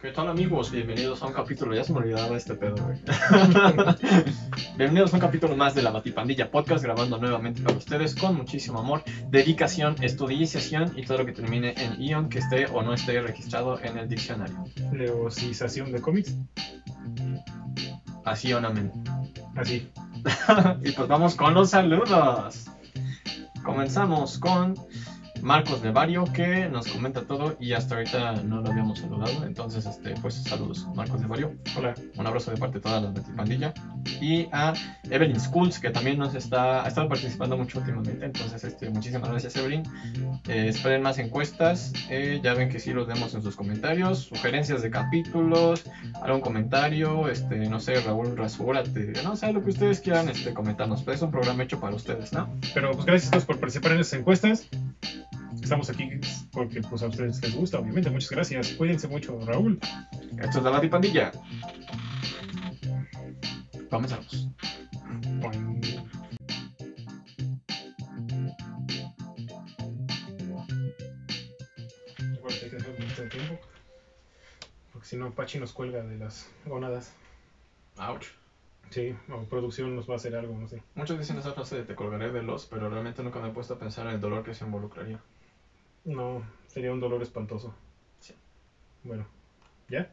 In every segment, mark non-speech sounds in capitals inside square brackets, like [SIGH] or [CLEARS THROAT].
¿Qué tal amigos? Bienvenidos a un capítulo, ya se me olvidaba este pedo, güey. [LAUGHS] Bienvenidos a un capítulo más de la Batipandilla Podcast, grabando nuevamente para ustedes con muchísimo amor, dedicación, estudiación y todo lo que termine en ion que esté o no esté registrado en el diccionario. Leosización de cómics. Así amén. Así. [LAUGHS] y pues vamos con los saludos. Comenzamos con Marcos de Vario que nos comenta todo y hasta ahorita no lo habíamos saludado. Entonces, este, pues saludos, Marcos de Vario. Hola. Un abrazo de parte de toda la pandilla. Y a Evelyn Schools, que también nos está, ha estado participando mucho últimamente. Entonces, este, muchísimas gracias, Evelyn. Eh, esperen más encuestas. Eh, ya ven que sí los vemos en sus comentarios. Sugerencias de capítulos, algún comentario. Este, no sé, Raúl, rasúrate. No sé, lo que ustedes quieran este, comentarnos. Pues es un programa hecho para ustedes, ¿no? Pero pues gracias a todos por participar en esas encuestas. Estamos aquí porque pues, a ustedes les gusta, obviamente. Muchas gracias. Cuídense mucho, Raúl. Esto es la Batipandilla. Comenzamos. Boing. Igual hay que dejar un poquito de tiempo. Porque si no, Pachi nos cuelga de las gonadas. Ouch. Sí, o producción nos va a hacer algo, no sé. Muchos dicen esa frase de te colgaré de los, pero realmente nunca me he puesto a pensar en el dolor que se involucraría. No, sería un dolor espantoso. Sí. Bueno, ¿ya?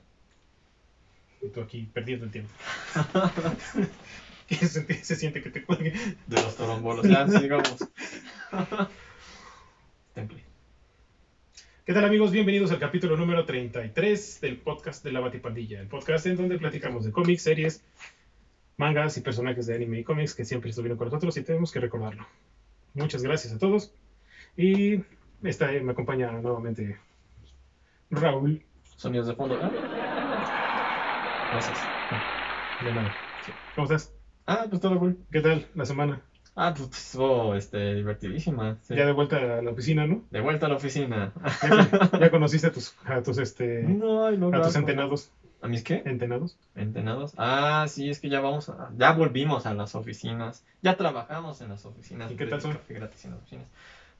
Y tú aquí perdiendo el tiempo. [LAUGHS] ¿Qué se, se siente que te cuelgue? De los torombolos. Ya, sigamos. Temple. ¿Qué tal amigos? Bienvenidos al capítulo número 33 del podcast de la Batipandilla. El podcast en donde platicamos de cómics, series, mangas y personajes de anime y cómics que siempre estuvieron con nosotros y tenemos que recordarlo. Muchas gracias a todos. Y esta, me acompaña nuevamente Raúl. Sonidos de fondo. ¿ah? Gracias. De nada. Sí. ¿Cómo estás? Ah, pues todo cool. ¿Qué tal la semana? Ah, pues estuvo este, divertidísima. sí. Ya de vuelta a la oficina, ¿no? De vuelta a la oficina. Ya, ya conociste a tus, a tus, este, No, no, a tus entenados. ¿A mis qué? ¿Entenados? Entenados. Ah, sí, es que ya vamos a, ya volvimos a las oficinas. Ya trabajamos en las oficinas. ¿Y qué tal son? Café gratis en las oficinas.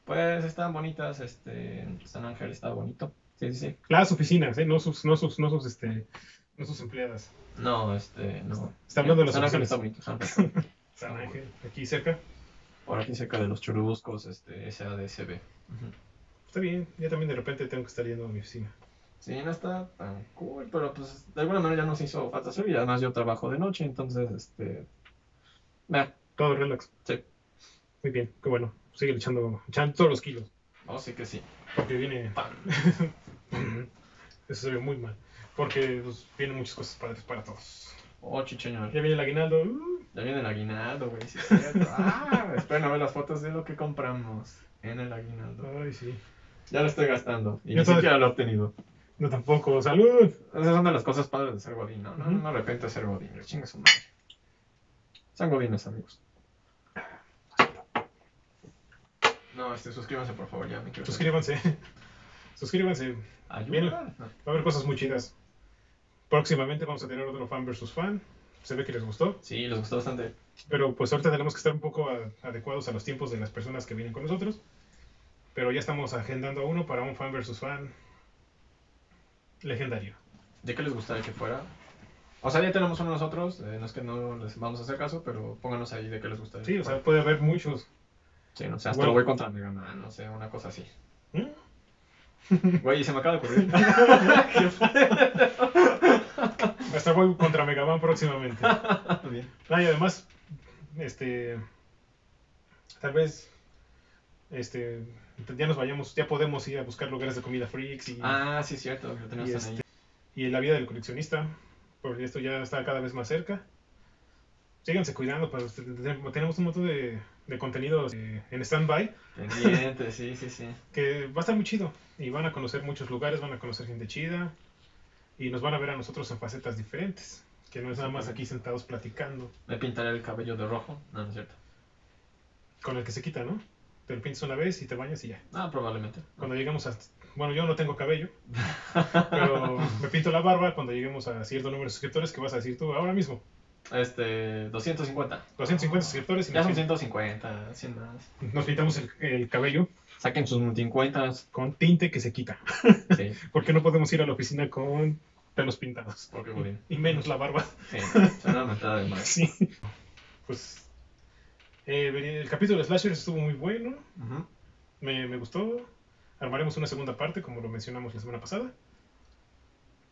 Pues están bonitas, este, San Ángel está bonito. Sí, sí, sí. Las oficinas, ¿eh? No sus, no sus, no sus, este, no sus empleadas. No, este, no. Está hablando de las San Ángel está bonito. San Ángel. [LAUGHS] San Ángel, aquí cerca. Por aquí cerca de los churubuscos, este, SADCB. Ujú. Está bien, yo también de repente tengo que estar yendo a mi oficina. Sí, no está tan cool, pero pues de alguna manera ya nos hizo falta hacer y además yo trabajo de noche, entonces, este, meh, Todo relax. sí, Muy bien, qué bueno. Sigue echando, echando todos los kilos. oh, sí que sí. Porque viene. [LAUGHS] Eso se ve muy mal. Porque pues, vienen muchas cosas padres para todos. Oh, chicheñor. Ya viene el aguinaldo. uh, Ya viene el aguinaldo, güey, sí es [LAUGHS] cierto. Ah, esperen a ver las fotos de lo que compramos en el aguinaldo. Ay, sí. Ya lo estoy gastando y Yo ni siquiera lo he obtenido. No tampoco. ¡Salud! Esas son de las cosas padres de ser godín, ¿no? No, Ujú. no me arrepiento de ser godín, chingue su madre. Sean godines, amigos. No, este, suscríbanse por favor, ya me quiero. Suscríbanse. [LAUGHS] Suscríbanse. Viene- Ayuda. Va a haber cosas muy chidas. Próximamente vamos a tener otro fan versus fan. Se ve que les gustó. Sí, les gustó bastante. Pero pues ahorita tenemos que estar un poco a- adecuados a los tiempos de las personas que vienen con nosotros. Pero ya estamos agendando uno para un fan versus fan legendario. ¿De qué les gustaría que fuera? O sea, ya tenemos uno nosotros, eh, no es que no les vamos a hacer caso, pero pónganos ahí de qué les gustaría. Sí, que o sea, puede haber muchos. Sí, no sé, hasta Bueno. lo voy contra Mega Man, no sé, una cosa así. ¿Mm? Güey, se me acaba de ocurrir. [LAUGHS] Hasta voy contra Megaman próximamente. [LAUGHS] Bien. Ah, y además, este, tal vez, este, ya nos vayamos, ya podemos ir a buscar lugares de comida freaks y, Ah, sí, cierto, lo tenemos y, en este, y la vida del coleccionista, porque esto ya está cada vez más cerca. Síganse cuidando, pues, te- te- tenemos un montón de, de contenidos eh, en stand-by Pendiente, sí, sí, sí. [LAUGHS] que va a estar muy chido y van a conocer muchos lugares, van a conocer gente chida y nos van a ver a nosotros en facetas diferentes, que no es nada más aquí sentados platicando. Me pintaré el cabello de rojo. No, no es cierto. con el que se quita, ¿no? Te lo pintas una vez y te bañas y ya. Ah, probablemente. Cuando lleguemos a... Bueno, yo no tengo cabello, [LAUGHS] pero me pinto la barba cuando lleguemos a cierto número de suscriptores que vas a decir tú ahora mismo. Este, 250. 250 suscriptores y Ya son 150, 100 más. nos pintamos el, el cabello Saquen sus multiencuentras. con tinte que se quita. [LAUGHS] Sí. [LAUGHS] Porque no podemos ir a la oficina con pelos pintados. Porque Godín. Y menos la barba. Sí, [LAUGHS] suena mentada de más. Sí. Pues eh, el capítulo de Slashers estuvo muy bueno. Me, me gustó. Armaremos una segunda parte, como lo mencionamos la semana pasada.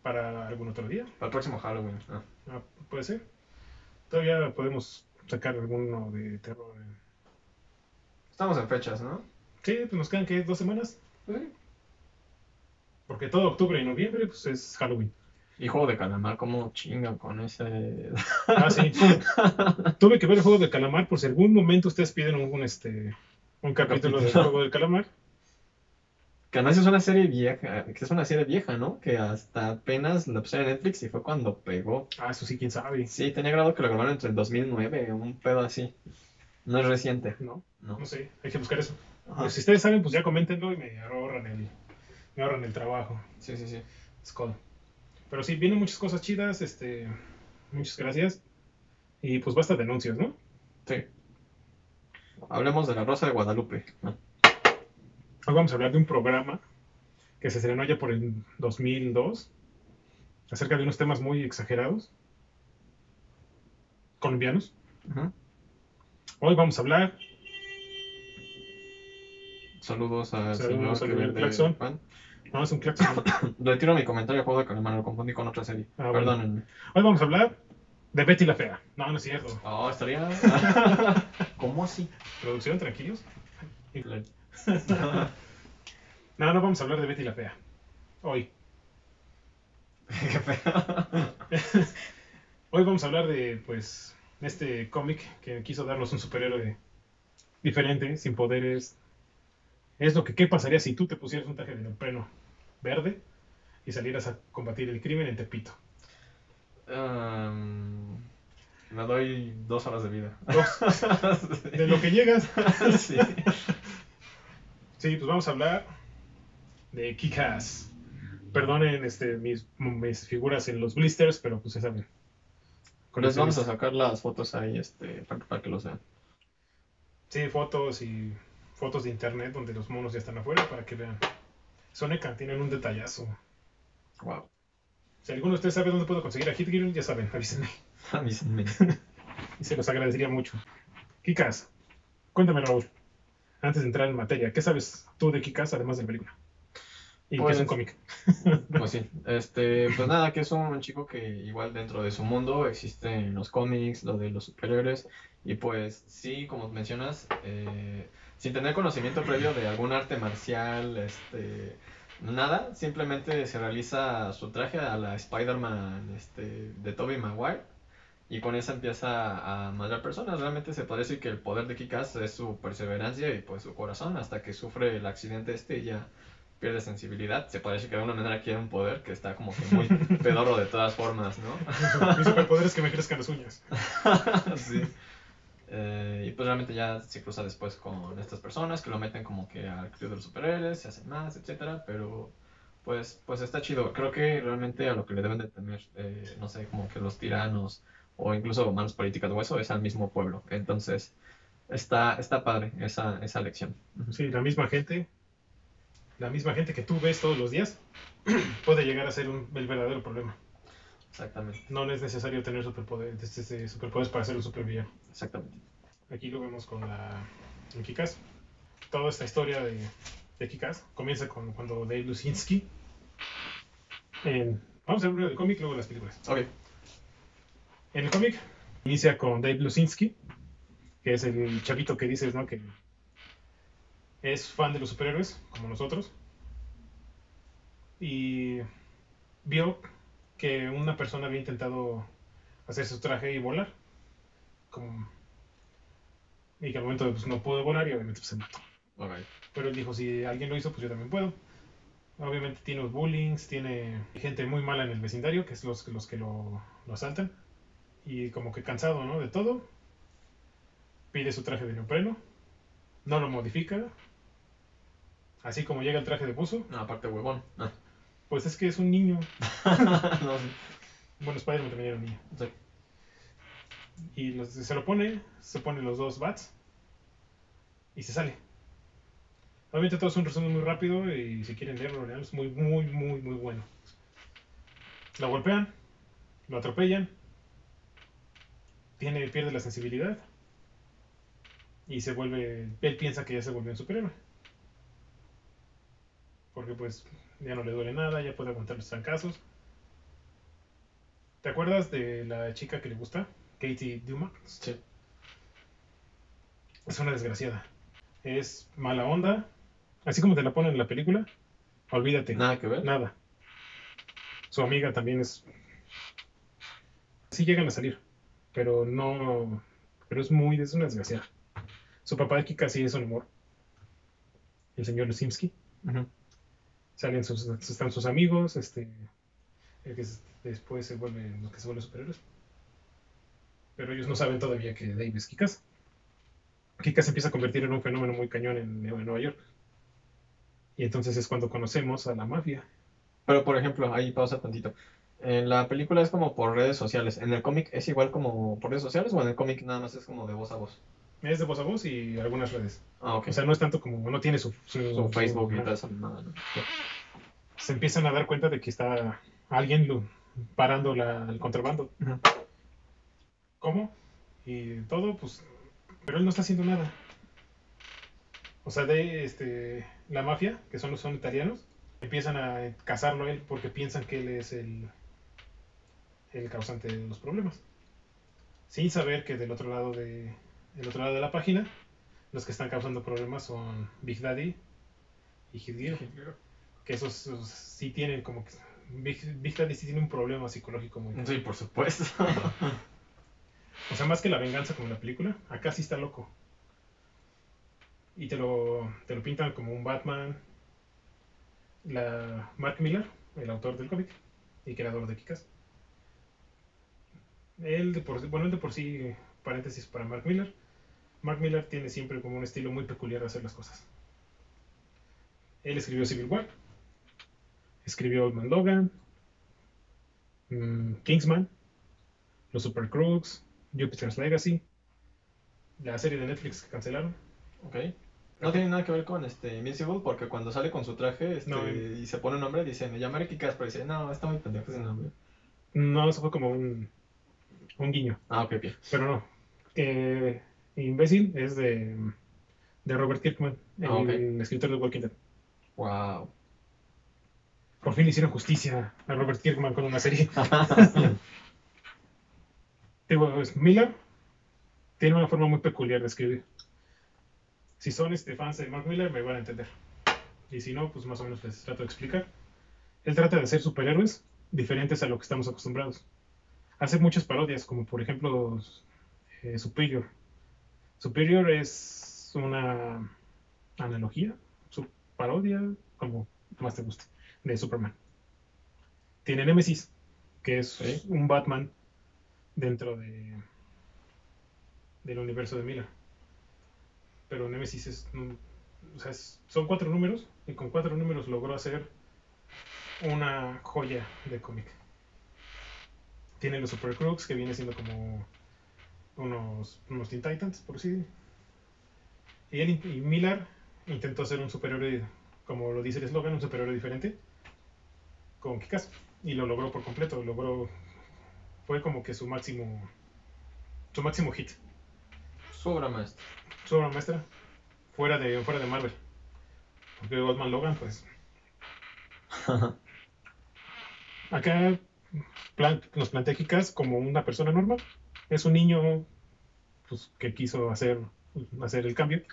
Para algún otro día. Para el próximo Halloween. Ah. Ah, puede ser. Todavía podemos sacar alguno de terror. eh. Estamos en fechas, ¿no? Sí, pues nos quedan que dos semanas. Sí. Porque todo octubre y noviembre pues es Halloween. Y juego de calamar, como chinga con ese. [LAUGHS] Ah, sí. Tuve que ver el juego del calamar por si algún momento ustedes piden un, un, este un capítulo del capítulo. juego del calamar. Que además es una serie vieja, que es una serie vieja, ¿no? Que hasta apenas la pusieron en Netflix y fue cuando pegó. Ah, eso sí, quién sabe. Sí, tenía grado que lo grabaron entre el 2009, un pedo así. No es reciente, No, no. no sé, hay que buscar eso. Pues si ustedes saben, pues ya coméntenlo y me ahorran el, me ahorran el trabajo. Sí, sí, sí. Skull. Pero sí, vienen muchas cosas chidas, este, muchas gracias. Y pues basta de anuncios, ¿no? Sí. Hablemos de la Rosa de Guadalupe. ¿no? Hoy vamos a hablar de un programa que se estrenó ya por el 2002, acerca de unos temas muy exagerados, colombianos. Hoy vamos a hablar, Saludos al Saludos señor claxon. no es un claxon. [COUGHS] Retiro mi comentario juego de lo confundí con otra serie. Ah, bueno. Perdónenme. Hoy vamos a hablar de Betty la Fea. No, no es cierto. Oh, estaría. [LAUGHS] ¿Cómo así? Producción, tranquilos. [LAUGHS] No, no vamos a hablar de Betty la Fea. Hoy. Qué [LAUGHS] feo. Hoy vamos a hablar de, pues, este cómic que quiso darnos un superhéroe diferente, sin poderes. Es lo que, ¿qué pasaría si tú te pusieras un traje de neopreno verde y salieras a combatir el crimen en Tepito? Um, me doy dos horas de vida. Dos, [LAUGHS] de lo que llegas. sí. Sí, pues vamos a hablar de Kick-Ass. Perdonen este, mis, mis figuras en los blisters, pero pues ya saben. Les vamos a sacar las fotos ahí este, para, para que los vean. Sí, fotos y fotos de internet donde los monos ya están afuera para que vean. Soneca, tienen un detallazo. Wow. Si alguno de ustedes sabe dónde puedo conseguir a Hit Girl, ya saben, avísenme. [LAUGHS] Avísenme. [LAUGHS] Y se los agradecería mucho. Kikas, cuéntame, Raúl. Antes de entrar en materia, ¿qué sabes tú de Kikas además de la película? Y Pues- que es un cómic. [LAUGHS] Pues sí, este, pues nada, que es un chico que igual dentro de su mundo existen los cómics, lo de los superhéroes, y pues sí, como mencionas, eh, sin tener conocimiento previo de algún arte marcial, este, nada, simplemente se realiza su traje a la Spider-Man este, de Tobey Maguire, y con eso empieza a madrear personas. Realmente se parece que el poder de Kikas es su perseverancia y pues su corazón, hasta que sufre el accidente este y ya pierde sensibilidad. Se parece que de alguna manera quiere un poder que está como que muy [LAUGHS] pedorro de todas formas, ¿no? [LAUGHS] Mi superpoder es que me crezcan las uñas. [LAUGHS] sí. Eh, y pues realmente ya se cruza después con estas personas que lo meten como que al club de los superhéroes, se hacen más, etcétera, pero pues, pues está chido. Creo que realmente a lo que le deben de temer, eh, no sé, como que los tiranos o incluso manos políticas o eso es al mismo pueblo. Entonces está, está padre esa, esa lección. Sí, la misma gente, la misma gente que tú ves todos los días, [CLEARS THROAT] puede llegar a ser un, el verdadero problema. Exactamente, No es necesario tener superpoderes, este, superpoderes para ser un supervillano. exactamente. Aquí lo vemos con la en Kikas. Toda esta historia de, de Kikas comienza con cuando Dave Lucinski. en- vamos a ver primero el cómic, luego las películas. Ok, el cómic inicia con Dave Lucinski, que es el chavito que dices, ¿no? Que es fan de los superhéroes, como nosotros. Y vio que una persona había intentado hacer su traje y volar. Como... Y que al momento pues, no pudo volar y obviamente pues, se mató. Pero él dijo, si alguien lo hizo, pues yo también puedo. Obviamente tiene los bullings, tiene gente muy mala en el vecindario, que es los, los que lo, lo asaltan. Y como que cansado, ¿no? De todo. Pide su traje de neopreno. No lo modifica. Así como llega el traje de buzo. No, aparte huevón. Ah. Pues es que es un niño. [LAUGHS] no, sí. Bueno, Spider-Man también era un niño. Sí. Y los- se lo pone, se pone los dos bats. Y se sale. Obviamente todo es un resumen muy rápido y si quieren leerlo, es muy, muy, muy, muy bueno. Lo golpean, lo atropellan, tiene, pierde la sensibilidad y se vuelve, él piensa que ya se volvió un superhéroe. Porque pues ya no le duele nada, ya puede aguantar los trancazos. ¿Te acuerdas de la chica que le gusta? Katie Dumas. Sí. Es una desgraciada. Es mala onda. Así como te la ponen en la película, olvídate. Nada que ver. Nada. Su amiga también es. Sí llegan a salir, pero no. Pero es muy. Es una desgraciada. Su papá de Kika sí es un amor. El señor Lusimsky. Ujú. Salen sus, están sus amigos, este. el que es- después se vuelven los que se vuelven superhéroes. Pero ellos no saben todavía que Dave es Kikas. Kikas se empieza a convertir en un fenómeno muy cañón en, en Nueva York. Y entonces es cuando conocemos a la mafia. Pero por ejemplo, ahí pausa tantito. En la película es como por redes sociales. ¿En el cómic es igual como por redes sociales o en el cómic nada más es como de voz a voz? Es de voz a voz y algunas redes. Ah, ok. O sea, no es tanto como, no tiene su, su- Su Facebook y eso. nada, ¿no? Se empiezan a dar cuenta de que está alguien lo- parando la- el contrabando. ¿Cómo? Y todo, pues, pero él no está haciendo nada. O sea, de este, la mafia, que son los son italianos, empiezan a cazarlo a él porque piensan que él es el, el causante de los problemas. Sin saber que del otro lado de, del otro lado de la página, los que están causando problemas son Big Daddy y Hit Gear, que esos, esos sí tienen como que Big, Big Daddy sí tiene un problema psicológico muy Sí, por supuesto. [LAUGHS] O sea, más que la venganza como en la película, acá sí está loco. Y te lo, te lo pintan como un Batman. La Mark Miller, el autor del cómic y creador de Kikas. Él de por sí- bueno, él de por sí, paréntesis para Mark Miller. Mark Miller tiene siempre como un estilo muy peculiar de hacer las cosas. Él escribió Civil War, escribió Old Man Logan, mm, Kingsman, Los Super Crooks, Jupiter's Legacy, la serie de Netflix que cancelaron. Ok. No tiene nada que ver con este Invincible porque cuando sale con su traje este, No, y se pone un nombre dice, me llamaré Kikas, pero dice, no, está muy pendejo ese nombre. No, eso fue como un, un guiño, Ah, ok, ok. pero no. Eh, Imbécil es de, de Robert Kirkman, el Ah, escritor de Walking Dead. Wow. Por fin le hicieron justicia a Robert Kirkman con una serie. [LAUGHS] Miller tiene una forma muy peculiar de escribir. Si son este, fans de Mark Miller, me van a entender. Y si no, pues más o menos les trato de explicar. Él trata de hacer superhéroes diferentes a lo que estamos acostumbrados. Hace muchas parodias, como por ejemplo eh, Superior. Superior es una analogía, su parodia, como más te guste, de Superman. Tiene Nemesis, que es Sí. un Batman dentro de del universo de Miller. Pero Nemesis es, o sea, es- son cuatro números y con cuatro números logró hacer una joya de cómic. Tiene los Super Crooks que viene siendo como unos, unos Teen Titans, por así. Y, él, y Miller intentó hacer un superhéroe, como lo dice el eslogan, un superhéroe diferente con Kikas y lo logró por completo. Logró, fue como que su máximo, su máximo hit. Su obra maestra. Su obra maestra fuera de, fuera de Marvel. Porque Batman Logan, pues. [LAUGHS] Acá plan- nos plantea Kikas como una persona normal. Es un niño pues, que quiso hacer, hacer el cambio,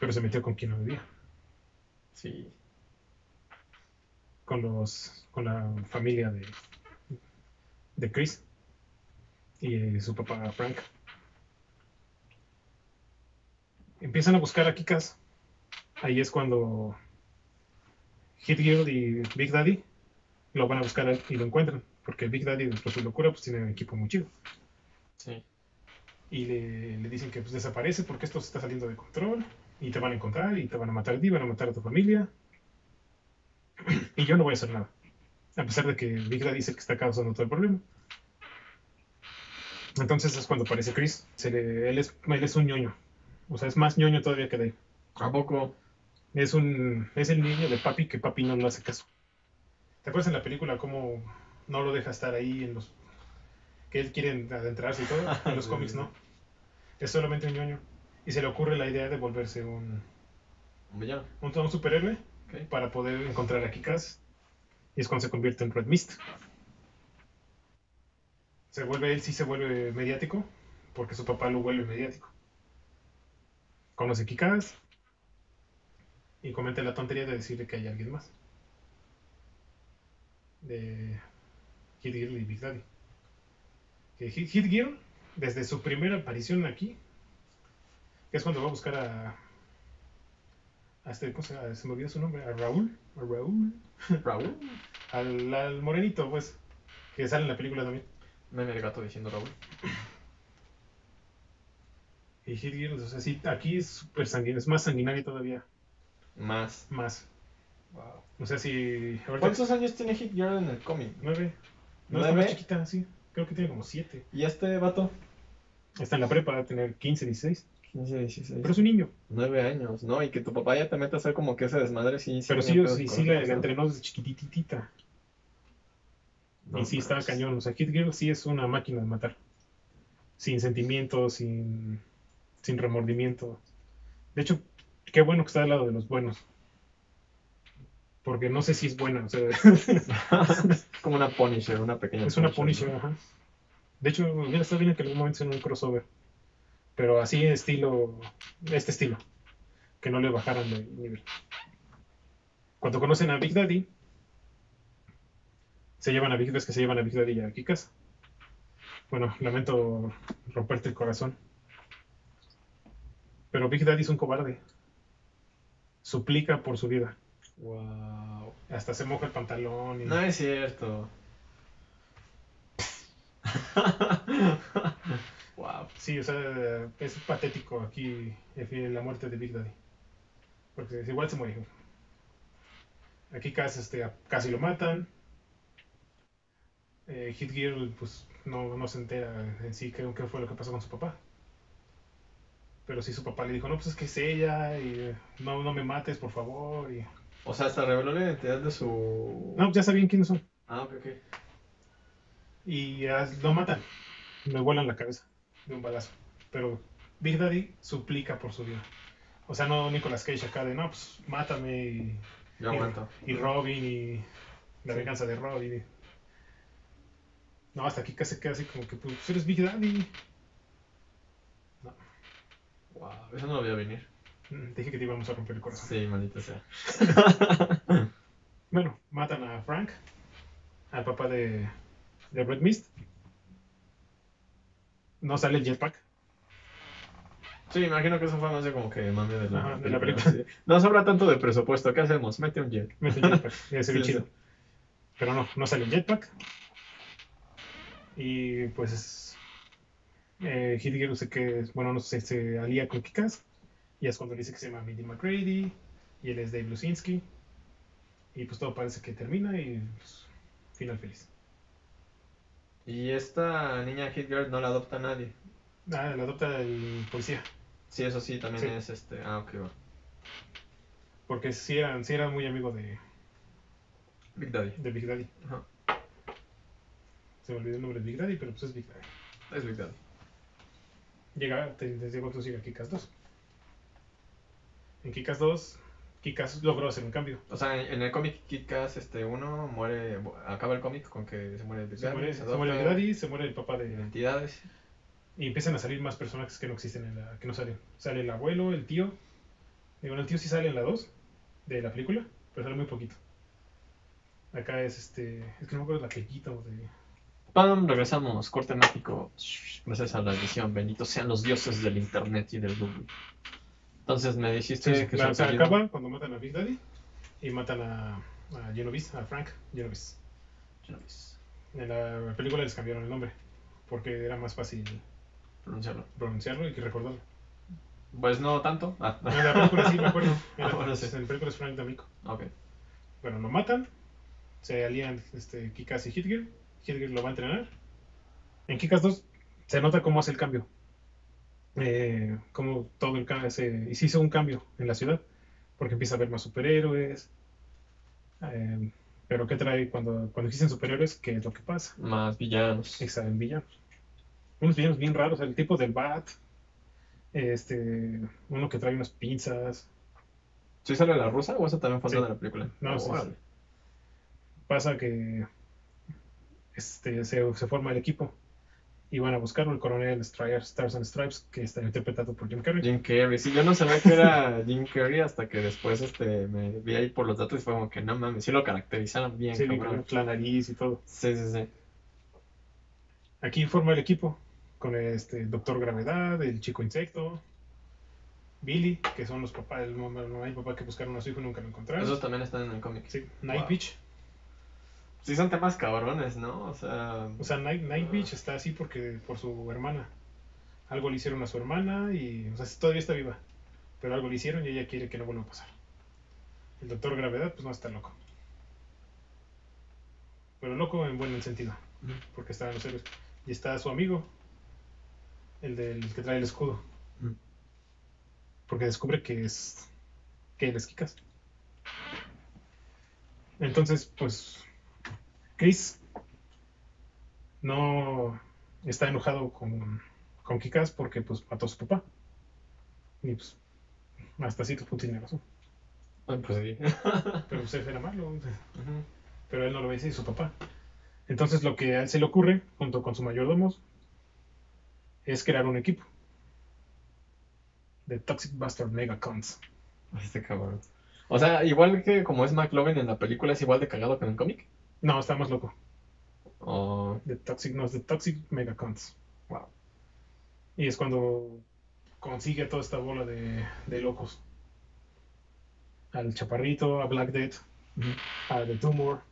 pero se metió con quien no debía. Sí. Con, los, con la familia de, de Chris y eh, su papá Frank. Empiezan a buscar a Kikas. Ahí es cuando Hit Girl y Big Daddy lo van a buscar a él y lo encuentran. Porque Big Daddy, después de su locura, pues tiene un equipo muy chido. Sí. Y le, le dicen que pues, desaparece porque esto se está saliendo de control. Y te van a encontrar y te van a matar a ti, van a matar a tu familia. [CLEARS THROAT] y yo no voy a hacer nada. A pesar de que Big Daddy es el que está causando todo el problema. Entonces es cuando aparece Chris. Se le- él, es, él es un ñoño. O sea, es más ñoño todavía que Dave. ¿A poco? Es un es el niño de papi que papi no le hace caso. ¿Te acuerdas en la película cómo no lo deja estar ahí en los que él quiere adentrarse y todo. [LAUGHS] En los cómics no. Es solamente un ñoño. Y se le ocurre la idea de volverse un, Un villano. un, un superhéroe para poder encontrar a Kikas. Y es cuando se convierte en Red Mist. Se vuelve, él sí se vuelve mediático, porque su papá lo vuelve mediático. Conoce a Kikas y comete la tontería de decirle que hay alguien más. De Hit Girl y Big Daddy. Que Hit, Hit Girl, desde su primera aparición aquí, que es cuando va a buscar a. a este, ¿cómo se, me olvidó su nombre, a Raúl, a Raúl, Raúl. [LAUGHS] al, al morenito, pues, que sale en la película también. Meme el gato diciendo Raúl. Y Hit Girl, o sea, sí, aquí es súper sanguinario, es más sanguinario todavía, Más. más. Wow. O sea, si. ¿Cuántos años tiene Hit Girl en el cómic? Nueve. No, está ¿Nueve? más chiquita, sí. Creo que tiene como siete. ¿Y este vato? Está en la prepa, va a tener 15, 16. 15, 16. Pero es un niño. 9 años, ¿no? Y que tu papá ya te meta a hacer como que ese desmadre, sí. Pero sí, sí, sí la, entrenó desde chiquititita. ¿no? y sí, estaba cañón. O sea, Hit Girl sí es una máquina de matar. Sin sentimientos, sin, sin remordimiento. De hecho, qué bueno que está al lado de los buenos. Porque no sé si es buena. O sea, [LAUGHS] es como una Punisher, una pequeña es una Punisher, ajá. De hecho, mira, está bien que en algún momento en un crossover. Pero así estilo, este estilo. Que no le bajaran de nivel. Cuando conocen a Big Daddy, se llevan a Big Daddy, que se llevan a Big Daddy y a Kikas. Bueno, lamento romperte el corazón. Pero Big Daddy es un cobarde. Suplica por su vida. Wow. Hasta se moja el pantalón. Y... No es cierto. [LAUGHS] wow. Sí, o sea, es patético aquí la muerte de Big Daddy. Porque igual se muere. Aquí casi, este, casi lo matan. Eh, Hit Girl, pues no, no se entera en sí qué, qué fue lo que pasó con su papá. Pero sí su papá le dijo, no, pues es que es ella y eh, no, no me mates, por favor. Y... O sea, hasta reveló la identidad de su. No, ya sabían quiénes son. Ah, ok, ok. Y ah, lo matan. Le vuelan la cabeza de un balazo. Pero Big Daddy suplica por su vida. O sea, no Nicolas Cage acá de, no, pues mátame y, Yo aguanto. y Robin y la Sí. venganza de Robin. y- No, hasta aquí casi queda así como que, pues eres Big Daddy. Wow. Eso no lo voy a venir. [LAUGHS] Dije que te íbamos a romper el corazón. Sí, maldita sea. [LAUGHS] Bueno, matan a Frank, al papá de, de Red Mist. No sale el jetpack. Sí, me imagino que eso fue más de como que mame de la, Ajá, de la película, sí. No sobra tanto de presupuesto. ¿Qué hacemos? Mete un jet. Mete el jetpack, ya se ve Sí, chido. sí. Pero no, no sale el jetpack. Y pues eh, Hit Girl sé que, bueno, no sé, se alía con Kikas. Y es cuando dice que se llama Mindy McGrady. Y él es Dave Lucinski. Y pues todo parece que termina y pues, final feliz. Y esta niña Hit Girl no la adopta nadie. Ah, la adopta el policía. Sí, eso sí, también Sí. es este. Ah, ok, va. Porque sí eran, sí eran muy amigos de, Big Daddy. de Big Daddy. Ajá. Se me olvidó el nombre de Big Daddy, pero pues es Big Daddy. Es Big Daddy. Llega, te, te digo, tú sigue a Kikas 2. En Kikas 2, Kikas logró hacer un cambio. O sea, en, en el cómic Kick-Ass, este, uno muere, acaba el cómic con que se muere Big Se muere, se muere Big Daddy, se muere el papá de... identidades. Y empiezan a salir más personajes que no existen en la... que no salen. Sale el abuelo, el tío. Y bueno, el tío sí sale en la 2 de la película, pero sale muy poquito. Acá es este... es que no me acuerdo el apellido de... Pam, regresamos, corte mágico. Gracias a la edición, benditos sean los dioses del internet y del Google. Entonces me dijiste Sí, que la- se acaba cuando matan a Big Daddy y matan a, a Genovese, a Frank Genovese. En la película les cambiaron el nombre porque era más fácil pronunciarlo. pronunciarlo y que recordarlo. Pues no tanto. Ah, En la película sí me acuerdo. [LAUGHS] En la, Ah, bueno, sí. en la película es Frank D'Amico. ok. Bueno, lo matan, se alían este, Kikas y Hitger. Hitger lo va a entrenar. En Kikas 2 se nota cómo hace el cambio. Eh, como todo el cambio, se, y se hizo un cambio en la ciudad, porque empieza a haber más superhéroes, eh, Pero ¿qué trae cuando, cuando existen superiores? ¿Qué es lo que pasa? Más villanos. Existen villanos. Unos villanos bien raros, el tipo del Bat. Este, uno que trae unas pinzas. ¿Sí sale la rusa o eso también falta Sí. de la película? No, sí, sí. Pasa que este, se, se forma el equipo y van a buscarlo, el coronel Stri- Stars and Stripes, que está interpretado por Jim Carrey. Jim Carrey. Sí, yo no sabía que era [LAUGHS] Jim Carrey hasta que después este, me vi ahí por los datos y fue como que no mames, sí lo caracterizaron bien, Sí, cabrón. con la nariz y todo. Sí, sí, sí. Aquí forma el equipo con este Doctor Gravedad, el Chico Insecto, Billy, que son los papás, el mamá, mamá y papá que buscaron a su hijo y nunca lo encontraron. Esos también están en el cómic. Sí, Night Wow. Beach. Sí, son temas cabrones, ¿no? O sea. O sea, Night, Night Beach está así porque por su hermana. Algo le hicieron a su hermana y, o sea, todavía está viva. Pero algo le hicieron y ella quiere que no vuelva a pasar. El Doctor Gravedad, pues no está loco. Pero loco en buen sentido, porque estaban los héroes. Y está su amigo, el del que trae el escudo. Porque descubre que es que él es Kikas. Entonces, pues Chris no está enojado con, con Kikas porque pues mató a su papá. Y pues hasta cierto punto tiene razón. Ah, Pues sí. [LAUGHS] Pero pues él era malo. Pero él no lo ve así, su papá. Entonces lo que a él se le ocurre, junto con su mayordomo, es crear un equipo. De Toxic Bastard Megacons. Este cabrón. O sea, igual que como es McLovin en la película, es igual de cagado que en el cómic. No, está más loco. O. De Toxic, no, es de Toxic Megacons. Wow. Y es cuando consigue toda esta bola de, de locos. Al Chaparrito, a Black Death, a The Tumor,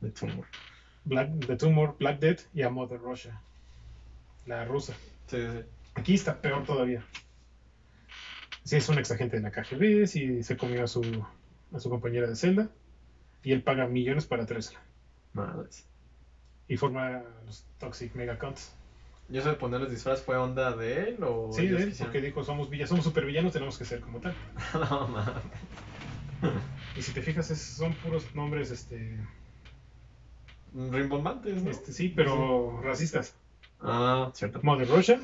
De tumor. Black, The Tumor, Black Death y a Mother Russia. La rusa. Sí. Aquí está peor todavía. Sí, es un exagente de la KGB, sí se comió a su, a su compañera de celda y él paga millones para traérsela. Madres. Y forma los Toxic Megacons. ¿Y eso de ponerles disfraz fue onda de él o.? Sí, de él, quisieron? porque dijo, somos villas, somos supervillanos, tenemos que ser como tal. [LAUGHS] no mames. Y si te fijas, es- son puros nombres, este, Rimbombantes, ¿no? este sí, pero racistas. Ah, cierto. Mother Russia,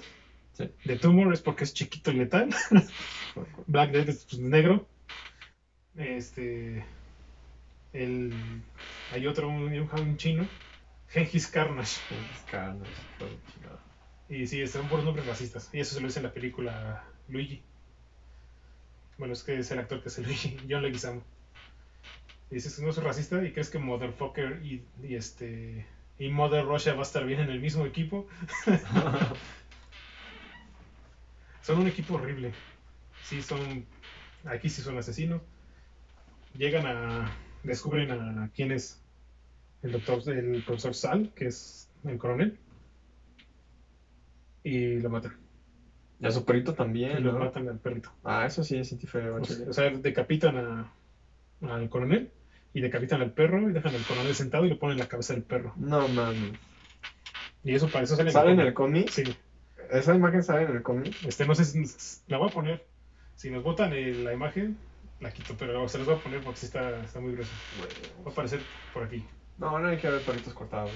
Sí. The Tumor es porque es chiquito y letal. [LAUGHS] Black Death es pues, negro. Este. El, hay otro, un, un chino. Gengis Carnage. Carnage. Y sí, son puros nombres racistas. Y eso se lo dice en la película Luigi. Bueno, es que es el actor que es el Luigi, [LAUGHS] John Leguizamo. Y dices, no soy racista y crees que Motherfucker y, y este. Y Mother Russia va a estar bien en el mismo equipo. [LAUGHS] Son un equipo horrible. Sí, son. Aquí sí son asesinos. Llegan a. Descubren a quién es el doctor, el profesor Sal, que es el coronel. Y lo matan. Y a su perito Y también, lo ¿no? matan al perrito. Ah, eso sí, sentí feo. O sea, decapitan a, al coronel y decapitan al perro y dejan al coronel sentado y le ponen la cabeza del perro. No mames. Y eso para eso sale ¿Sale en el cómic? Sí. ¿Esa imagen sale en el cómic? Este, no sé si la voy a poner. Si nos botan el- la imagen, la quito, pero se las voy a poner porque sí está, está muy gruesa. Va a aparecer por aquí. No, no hay que ver perritos cortados.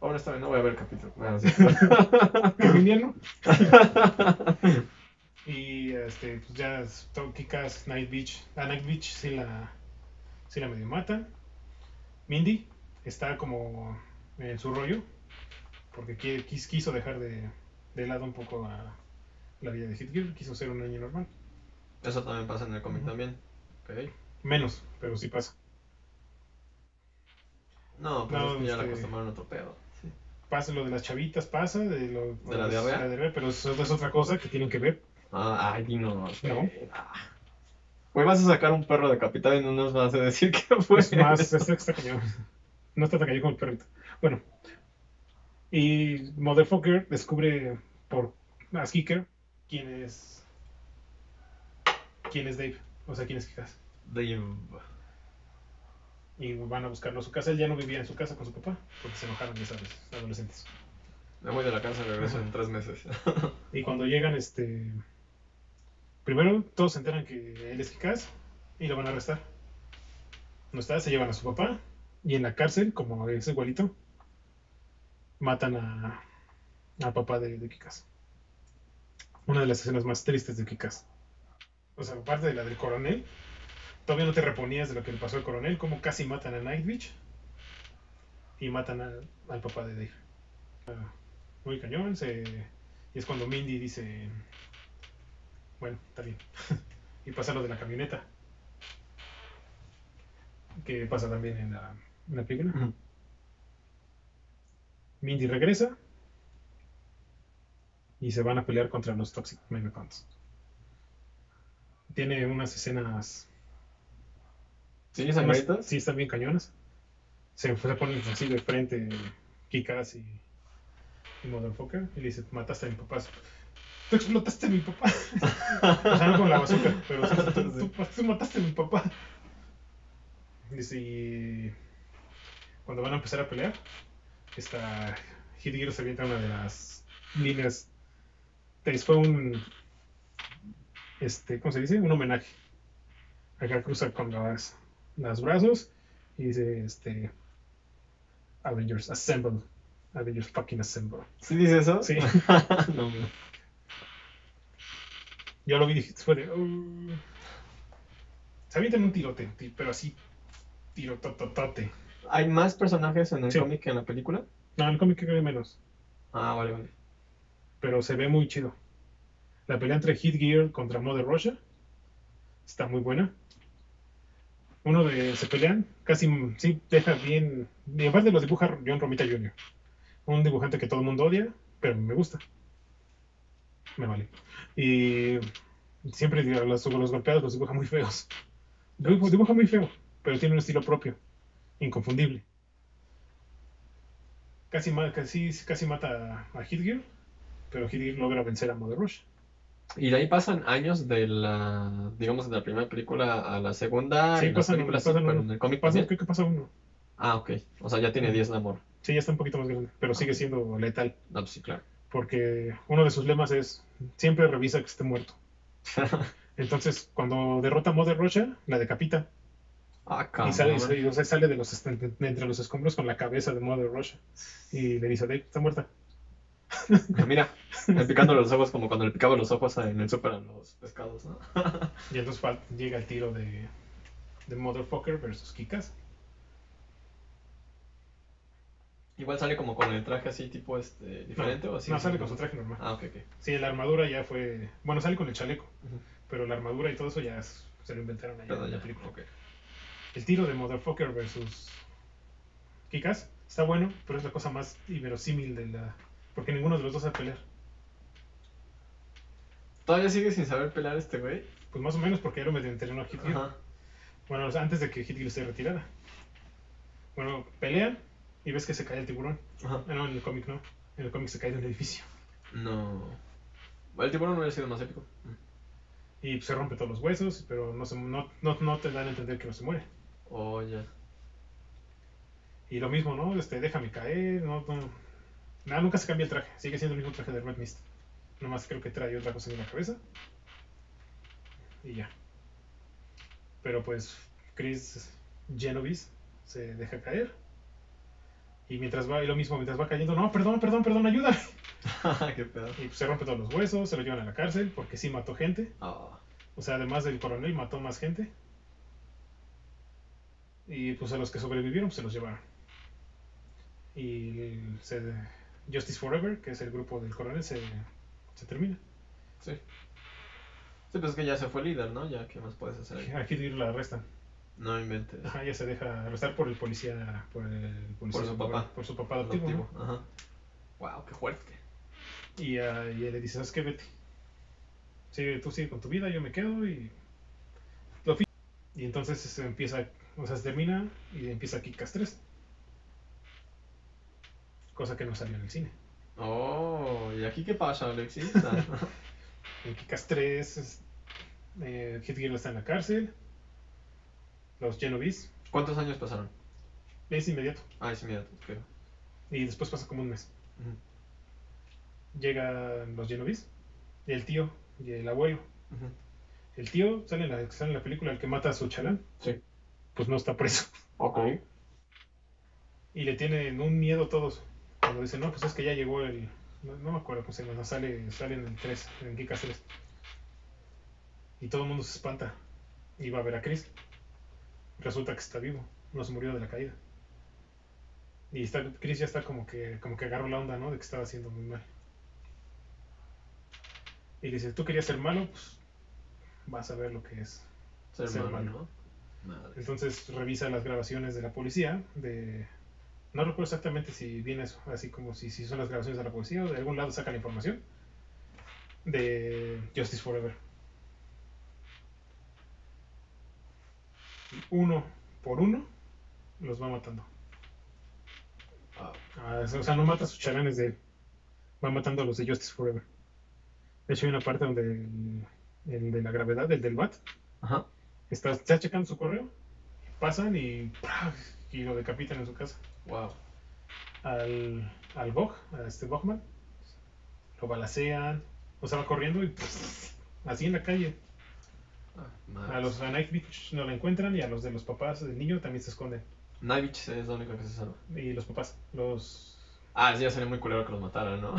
Ahora está bien, no voy a ver el capítulo. [LAUGHS] Bueno, sí. [LAUGHS] Y este, pues ya Kikas, Night Beach. A Night Beach sí la, sí la medio matan. Mindy está como en su rollo. Porque qui- quis- quiso dejar de, de lado un poco a la vida de Hit Girl. Quiso ser un niño normal. Eso también pasa en el cómic también. Menos, pero sí pasa. No, pues No, es que ya le este- acostumbraron a otro pedo. Sí. Pasa lo de las chavitas, pasa. De, lo, ¿De la diarrea? pero eso es otra cosa que tienen que ver. Ah, ay, no. No. Ah. Güey, vas a sacar un perro decapitado y no nos vas a decir que fue. Es más, cañón. No está tan cañón como el perrito. Bueno. Y Motherfucker descubre por Askiker quién es. Quién es Dave. O sea, quién es Kikas. Dave. Y van a buscarlo a su casa. Él ya no vivía en su casa con su papá. Porque se enojaron, ya sabes, adolescentes. Me voy de la casa y regreso en tres meses. [LAUGHS] Y cuando llegan, este. Primero todos se enteran que él es Kikas y lo van a arrestar. no está, se llevan a su papá y en la cárcel, como es igualito, matan a al papá de, de Kikas. Una de las escenas más tristes de Kikas. O sea, aparte de la del coronel, todavía no te reponías de lo que le pasó al coronel, como casi matan a Night Beach y matan a- al papá de Dave. Ah, muy cañón, se, y es cuando Mindy dice, bueno, está bien. [LAUGHS] y pasa lo de la camioneta. Que pasa también en la, en la película. Mindy regresa y se van a pelear contra los Toxic Megacons. Tiene unas escenas. ¿Sí, sangrientas? sí, están bien cañonas. Se, se ponen así de frente Kikas y, y Motherfucker y le dice: Mataste a mi papá. Tú explotaste a mi papá. [LAUGHS] o sea, no con la bazooka, pero tú, [LAUGHS] tú- tú mataste a mi papá. Dice: y cuando van a empezar a pelear, esta Hit Gear se avienta una de las líneas. Te- Fue un. Este, ¿Cómo se dice? Un homenaje. Acá cruza con las, las brazos y dice: este, Avengers Assemble. Avengers fucking Assemble. ¿Sí dice eso? Sí. [LAUGHS] no, no. Yo lo vi y fue de. "Uh". Se avientan un tirote, ti- pero así. Tirotototote. ¿Hay más personajes en el Sí. cómic que en la película? No, en el cómic creo que hay menos. Ah, vale, vale. pero se ve muy chido. La pelea entre Hit Gear contra Mother Russia está muy buena. Uno de se pelean, casi sí deja bien. Y aparte los dibuja John Romita Jr., un dibujante que todo el mundo odia, pero me gusta. Me vale. Y siempre los, los golpeados los dibuja muy feos. Dibuja, muy feo, pero tiene un estilo propio, inconfundible. Casi, ma- casi, casi mata a Hit Gear, pero Hit Gear logra vencer a Mother Rush. Y de ahí pasan años de la, digamos, de la primera película a la segunda. Sí, las pasan- películas pasan pero uno. en el cómic Pasa, también. creo que pasa uno. Ah, ok. O sea, ya tiene 10 de amor. Sí, ya está un poquito más grande, pero sigue siendo letal. No, pues sí, claro. Porque uno de sus lemas es siempre revisa que esté muerto. [LAUGHS] Entonces, cuando derrota a Mother Russia, la decapita. ah, Y sale, y o sea, sale de, los, de entre los escombros con la cabeza de Mother Russia. Y le dice, Dave, está muerta. Mira, picando los ojos como cuando le picaba los ojos en el súper a los pescados, ¿no? [LAUGHS] Y entonces llega el tiro de, de Motherfucker versus Kikas. Igual sale como con el traje así, tipo, este, diferente no, o así. no, sale con su traje normal. Ah, ok, ok. Sí, la armadura ya fue... Bueno, sale con el chaleco. Pero la armadura y todo eso ya es- se lo inventaron allá Pero en la película. El tiro de Motherfucker versus Kikas está bueno, pero es la cosa más inverosímil de la. Porque ninguno de los dos sabe pelear. ¿Todavía sigue sin saber pelear este güey? Pues más o menos porque ya lo medio entrenó a Hit Gear. Ajá. Bueno, antes de que Hit Gear se retirara. Bueno, pelean y ves que se cae el tiburón. Ajá. Ah, no, en el cómic no. En el cómic se cae de un edificio. No. El tiburón no hubiera sido más épico. Y pues, se rompe todos los huesos, pero no, se, no, no, no te dan a entender que no se muere. Oh, ya. Y lo mismo, ¿no? Este, déjame caer, no, no. Nada, nunca se cambia el traje. Sigue siendo el mismo traje de Red Mist. Nomás creo que trae otra cosa en la cabeza. Y ya. Pero pues Chris Genovese se deja caer. Y mientras va, y lo mismo, mientras va cayendo, no, perdón, perdón, perdón, ayúdame. [LAUGHS] Qué pedo. Y pues, se rompe todos los huesos, se lo llevan a la cárcel porque sí mató gente. Ah. O sea, además del coronel, mató más gente. Y pues a los que sobrevivieron, pues, se los llevaron. Y se- Justice Forever, que es el grupo del coronel, se, se termina. Sí. Sí, pues es que ya se fue líder, ¿no? Ya, ¿qué más puedes hacer ahí? A Hit Gear la arrestan. No inventes. Ajá, ya se deja arrestar por el policía. Por, el policía, Por su papá. Por, su papá adoptivo. Adoptivo. ¿no? Ajá. Wow, qué fuerte. Y, ah, y le dice: ¿Sabes qué? Vete. Sigue, tú sigue con tu vida, yo me quedo y. Lo Y entonces se empieza. O sea, se termina y empieza Kick-Ass 3. Cosa que no salió en el cine. Oh, ¿y aquí qué pasa, Alexis? Ah, [LAUGHS] En Kick-Ass 3, es- eh, Hit está en la cárcel. Los Genovese. ¿Cuántos años pasaron? Es inmediato. Ah, es inmediato, creo. Y después pasa como un mes. Ujú. Llegan los Genovese. Y el tío y el abuelo. El tío sale en la, sale en la película el que mata a su chalán. Sí. pues no está preso. Ok. Y le tienen un miedo todos. Cuando dicen, no, pues es que ya llegó el. No, no me acuerdo cómo se llama, sale, sale en el 3, en Kikas 3. Y todo el mundo se espanta. Y va a ver a Chris. Resulta que está vivo, no se murió de la caída. Y está, Chris ya está como que, como que agarró la onda, ¿no? De que estaba haciendo muy mal. Y le dice, tú querías ser malo, pues vas a ver lo que es. Ser Ser malo, malo. ¿no? Entonces revisa las grabaciones de la policía, de... No recuerdo exactamente si viene eso, así como si, si son las grabaciones de la policía o de algún lado saca la información de Justice Forever. Uno por uno los va matando. Ah, o sea, no mata a sus chalanes de él. Va matando a los de Justice Forever. De hecho, hay una parte donde el, el de la gravedad, el del BAT, Ajá. está, está checando su correo. Pasan y, y lo decapitan en su casa. Wow. Al, al Bog, a este Bogman, lo balacean, o sea, va corriendo y así en la calle. Ah. A los a Night Beach no la encuentran y a los de los papás del niño también se esconden. Navich es la única que se salva. Y los papás, los. Ah, sí, ya sería muy culero que los mataran, ¿no?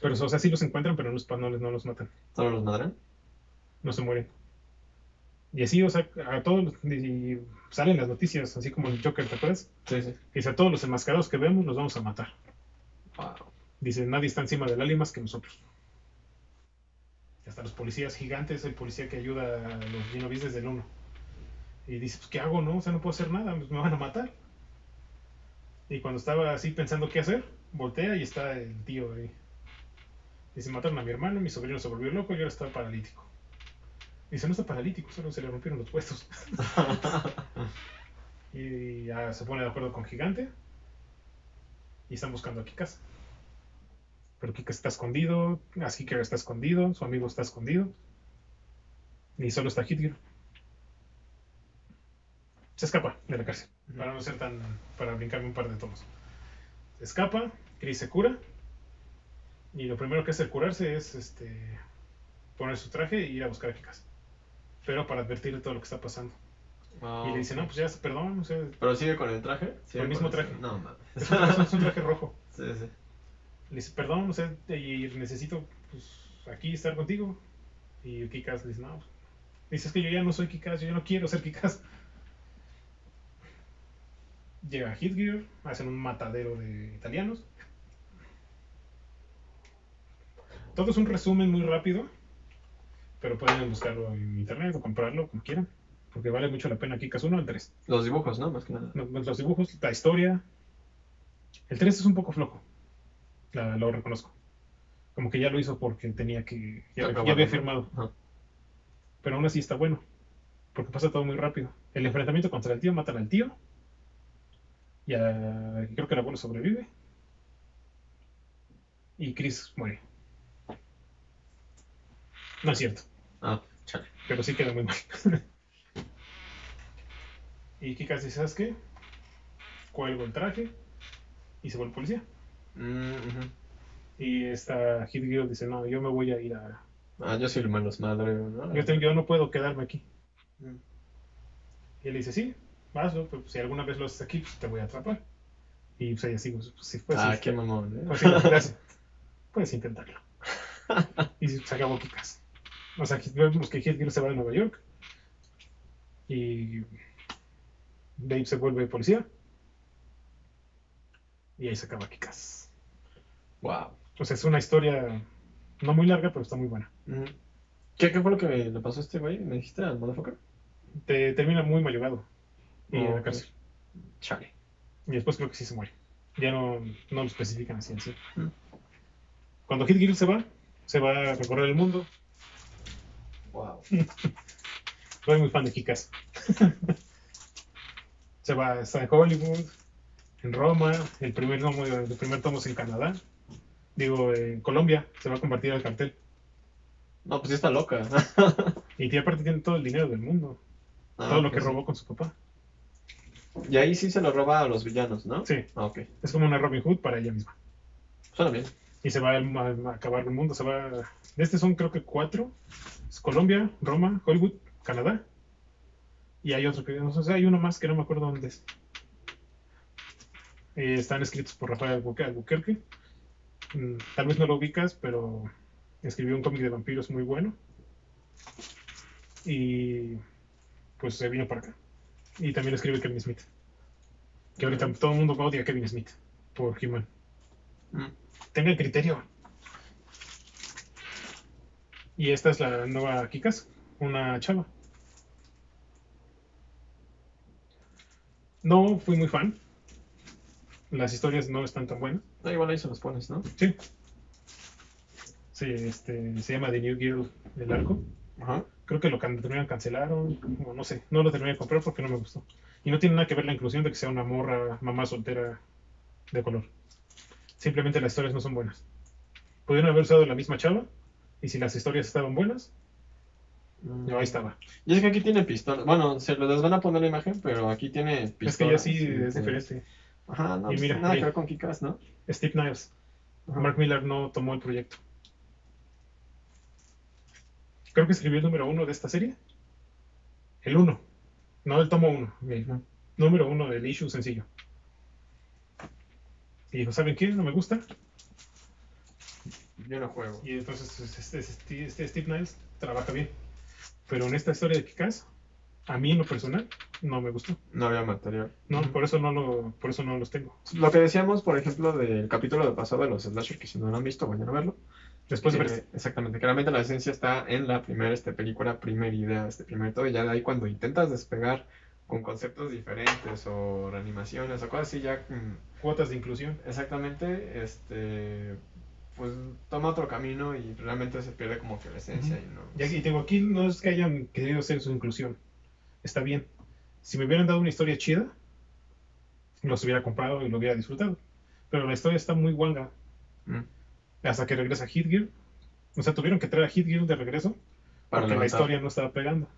Pero, o sea, sí los encuentran, pero no los, no, les- no los matan, ¿Solo los madran? no se mueren. Y así, o sea, a todos, y salen las noticias, así como el Joker, ¿te acuerdas? Sí, sí. Dice, a todos los enmascarados que vemos los vamos a matar. Wow. Dice, nadie está encima del álima más que nosotros. Y hasta los policías gigantes, el policía que ayuda a los Genovis desde el 1. Y dice, pues, ¿qué hago, no? O sea, no puedo hacer nada, pues, me van a matar. Y cuando estaba así pensando qué hacer, voltea y está el tío ahí. Dice, mataron a mi hermano, mi sobrino se volvió loco y ahora está paralítico. Dice, no está paralítico, solo se le rompieron los huesos. [LAUGHS] y ya se pone de acuerdo con Gigante. Y están buscando a Kikas. Pero Kikas está escondido, Askiker está escondido, su amigo está escondido. Y solo está Hitler. Se escapa de la cárcel. Para no ser tan. para brincarme un par de tomos. Se escapa, Chris se cura. Y lo primero que hace al curarse es este poner su traje e ir a buscar a Kikas. Pero para advertir de todo lo que está pasando. Wow. Y le dice, no, pues ya, perdón, o sea, ¿Pero sigue con el traje? ¿Sigue el mismo con traje. No, mames. es un traje, es un traje rojo. [LAUGHS] Sí, sí. Le dice, perdón, o sea, y necesito pues, aquí estar contigo. Y Kikas le dice, no. Dice, es que yo ya no soy Kikas, yo ya no quiero ser Kikas. [LAUGHS] Llega Hitgear, hacen un matadero de italianos. Todo es un resumen muy rápido, pero pueden buscarlo en internet o comprarlo como quieran, porque vale mucho la pena Kikas 1 al 3. Los dibujos, ¿no? Más que nada. Los dibujos, la historia. El 3 es un poco flojo. La- lo reconozco. Como que ya lo hizo porque tenía que. Ya, había firmado. Pero aún así está bueno. Porque pasa todo muy rápido. El enfrentamiento contra el tío matan al tío. Y a- creo que el abuelo sobrevive. Y Chris muere. No es cierto. Ah, chale. Pero sí queda muy mal. [LAUGHS] y Kikas dice, ¿sabes qué? Cuelgo el traje y se vuelve policía. Mm. Y esta Hit Girl dice, no, yo me voy a ir a... Ah, yo soy el malos madre, ¿no? Yo, tengo- yo no puedo quedarme aquí. Mm. Y él dice, sí, hazlo, pero si alguna vez lo haces aquí, pues te voy a atrapar. Y pues ella así, pues, sí, pues, ah, qué mamón, ¿eh? pues. [LAUGHS] Puedes intentarlo. [LAUGHS] y se acabó Kikas. O sea, vemos que Hit Girl se va a Nueva York. Y Dave se vuelve policía. Y ahí se acaba Kikas. Wow. O sea, es una historia no muy larga, pero está muy buena. Mm. ¿Qué, ¿Qué fue lo que le pasó a este güey? ¿Me dijiste al motherfucker? Te termina muy mayugado. Y en la cárcel. Chale. Y después creo que sí se muere. Ya no, no lo especifican así en sí. Mm. Cuando Hit Girl se va, se va a recorrer el mundo. Wow. [LAUGHS] Soy muy fan de Kikas. [LAUGHS] se va, está en Hollywood, en Roma, el primer tomo, el primer tomo es en Canadá. Digo, en Colombia, se va a convertir al cartel. No, pues sí está loca. [LAUGHS] Y tiene- aparte tiene todo el dinero del mundo. Ah, todo lo que sí. robó con su papá. Y ahí sí se lo roba a los villanos, ¿no? Sí, Ah, ok. es como una Robin Hood para ella misma. Suena bien. Y se va a, acabar el mundo. Se va. De este son creo que cuatro: Colombia, Roma, Hollywood, Canadá Y hay otro que, o sea, hay uno más que no me acuerdo dónde es. Eh, están escritos por Rafael Albuque- Albuquerque. Mm, Tal vez no lo ubicas, pero escribió un cómic de vampiros muy bueno. Y pues se vino para acá. Y también escribe Kevin Smith. Que ahorita todo el mundo odia a Kevin Smith por He-Man. Mm. Tenga criterio. Y esta es la nueva Kikas, una chava. No fui muy fan. Las historias no están tan buenas. Ah, igual ahí se los pones, ¿no? Sí. Sí, este, se llama The New Girl del arco. Ajá. Creo que lo terminaron cancelaron, o no sé, no lo terminé de comprar porque no me gustó. Y no tiene nada que ver la inclusión de que sea una morra, mamá soltera de color. Simplemente las historias no son buenas. Pudieron haber usado la misma chava, y si las historias estaban buenas, no, ahí estaba. Y es que aquí tiene pistolas. Bueno, se les van a poner la imagen, pero aquí tiene pistolas. Es que ya sí es tiene- diferente. Ajá, no, Y pues, mira, nada que ver con Kikas, ¿no? Steve Niles. Ajá. Mark Miller no tomó el proyecto. Creo que escribió el número uno de esta serie. El uno. No el tomo uno. El número uno del issue sencillo. Y dijo, ¿saben qué? No me gusta. Yo no juego. Y entonces este, este- este Steve Niles trabaja bien. Pero en esta historia de Kikaz, a mí en lo personal, no me gustó. No había material. No, por eso no lo, por eso no los tengo. Lo que decíamos, por ejemplo, del capítulo de pasado de los slasher, que si no lo han visto, vayan a verlo. Después de ver este. Exactamente, que realmente la esencia está en la primera este, película, primera idea, este primer todo, y ya de ahí cuando intentas despegar con conceptos diferentes o reanimaciones o cosas así, ya mm, cuotas de inclusión. exactamente, este, pues toma otro camino y realmente se pierde como que la esencia y no. Y aquí tengo aquí no es que hayan querido hacer su inclusión. Está bien. Si me hubieran dado una historia chida, los hubiera comprado y lo hubiera disfrutado. Pero la historia está muy guanga. Mm, Hasta que regresa Hitgear. O sea, tuvieron que traer a Hitgear de regreso para porque la historia no estaba pegando.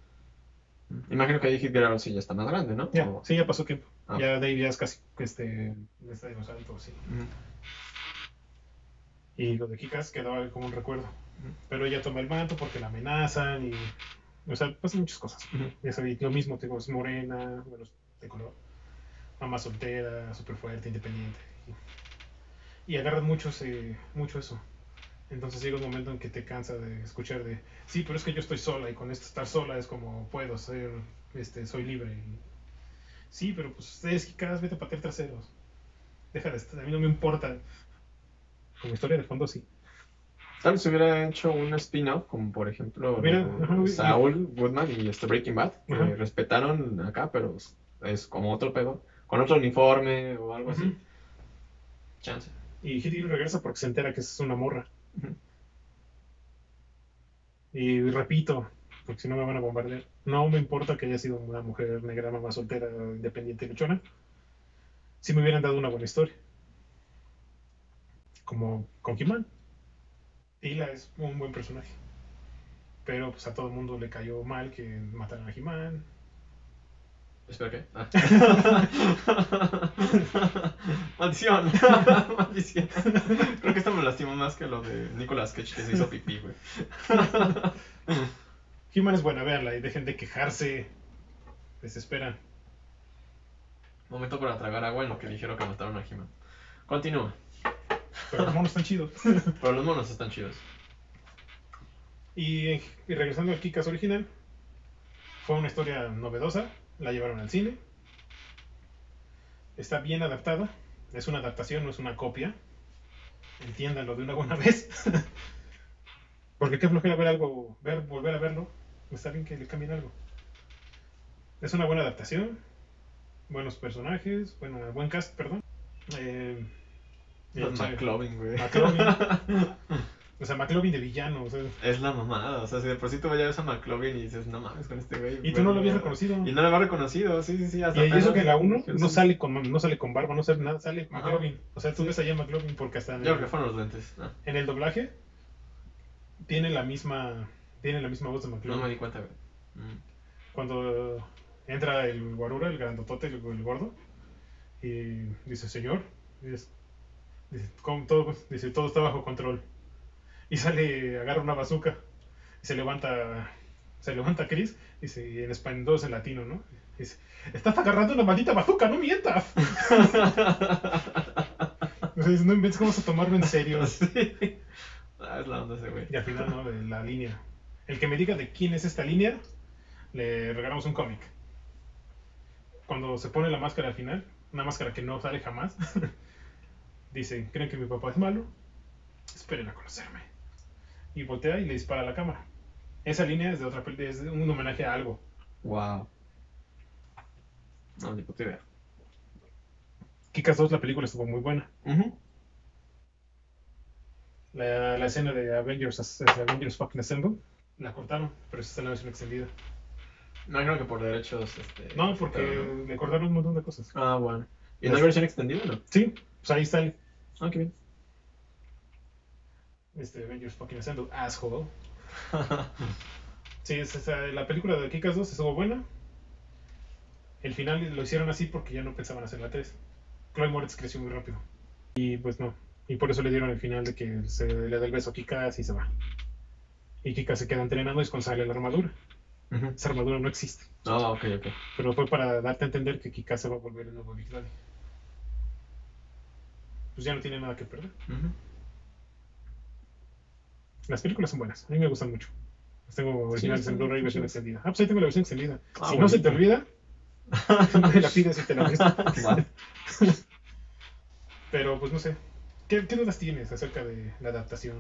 Imagino que ahí Hit Girl sí ya está más grande, ¿no? Ya, O- sí, ya pasó tiempo. Ah. Ya Dave ya es casi este, está dinosaurio. Mm, Y lo de Kikas quedaba como un recuerdo. Pero ella toma el manto porque la amenazan y. O sea, pasan muchas cosas. Ya sabía, lo mismo, tengo, es morena, bueno, de color. Mamá soltera, súper fuerte, independiente. Y, y agarran mucho, ese- mucho eso. Entonces llega un momento en que te cansa de escuchar de, sí, pero es que yo estoy sola y con esto estar sola es como puedo ser, este, soy libre. Y, sí, pero pues ustedes Kikas, vete a patear traseros. Deja de estar, a mí no me importa. Como historia de fondo, sí. Tal vez hubiera hecho un spin-off, como por ejemplo Mira, ajá, Saul Goodman y este Breaking Bad, que Ajá. respetaron acá, pero es- es como otro pedo, con otro uniforme o algo así. Chance. Y Hitler regresa porque se entera que es una morra. Y repito, porque si no me van a bombardear, no me importa que haya sido una mujer negra, mamá soltera, independiente y luchona. Si me hubieran dado una buena historia. Como con He-Man. Tila es un buen personaje. Pero pues a todo el mundo le cayó mal que mataran a He-Man. Espera, ¿qué? Ah. [LAUGHS] Maldición. [LAUGHS] Maldición. Creo que esto me lastimó más que lo de Nicolas Cage que se hizo pipí, güey. [LAUGHS] He-Man es buena, véanla y dejen de quejarse. Desesperan. Momento para tragar agua en lo que dijeron que mataron a He-Man. Continúa. Pero los monos están chidos. Pero los monos están chidos. Y, y regresando al Kikas original, fue una historia novedosa, la llevaron al cine. Está bien adaptada, es una adaptación, no es una copia. Entiéndanlo de una buena [LAUGHS] vez. Porque qué flojera ver algo, ver, volver a verlo. Está bien que le cambien algo. Es una buena adaptación, buenos personajes, buena, buen cast, perdón. Eh, el McLovin, güey. McLovin. [LAUGHS] O sea, McLovin de villano. o sea, Es la mamada, o sea, si de por sí tú veías a McLovin y dices, no mames con este güey. y tú no lo habías reconocido. Y no lo había reconocido, sí, sí, sí. Hasta Y eso que la 1 Sí, no sí. sale con no sale con barba, no sale nada, sale Ajá. McLovin. O sea, tú ves allá McLovin porque hasta en Yo el, creo que fueron los lentes. En el doblaje tiene la misma tiene la misma voz de no McLovin. me di cuenta, güey. Mm. Cuando entra el guarura, el grandotote, el, el gordo, y dice, señor, dice, "¿Cómo todo, dice, todo está bajo control. Y sale, agarra una bazooka y se levanta Se levanta Chris, dice, y en español, dos en latino, ¿no? Dice, estás agarrando una maldita bazooka, no mientas. [LAUGHS] dice, no inventes cómo a tomarlo en serio. [LAUGHS] Sí. Ah, es la onda ese güey. Y al final, ¿no? De la línea. El que me diga de quién es esta línea, le regalamos un cómic. Cuando se pone la máscara al final, una máscara que no sale jamás, [LAUGHS] dice, ¿creen que mi papá es malo? Esperen a conocerme. Y voltea y le dispara a la cámara. Esa línea es de otra película, es un homenaje a algo. Wow. No, ni puta idea. Kikas 2, la película estuvo muy buena. Ujú. La, la escena de Avengers, Avengers fucking Assemble, la cortaron, pero esa está en la versión extendida. No, creo que por derechos. Este, No, porque pero- le cortaron un montón de cosas. Ah, bueno. ¿Y no hay versión extendida no? Sí, pues ahí está Ah, qué bien. Este, Avengers fucking Assemble, asshole. Sí, es, esa- la película de Kikas 2 estuvo buena. El final lo hicieron así porque ya no pensaban hacer la 3. Chloe Moritz creció muy rápido. Y pues no. Y por eso le dieron el final de que se le da el beso a Kikas y se va. Y Kikas se queda entrenando y es cuando sale la armadura. Esa armadura no existe. Ah, ok, ok. Pero fue para darte a entender que Kikas se va a volver el nuevo Big Daddy. Pues ya no tiene nada que perder. Ujú. Las películas son buenas. A mí me gustan mucho. Las tengo originales están en Blu-ray versión extendida. Ah, pues ahí tengo la versión extendida. Ah, si no se te olvida, me [LAUGHS] la pides y te la. Vale. [LAUGHS] [LAUGHS] Pero pues no sé. ¿Qué, qué dudas tienes acerca de la adaptación?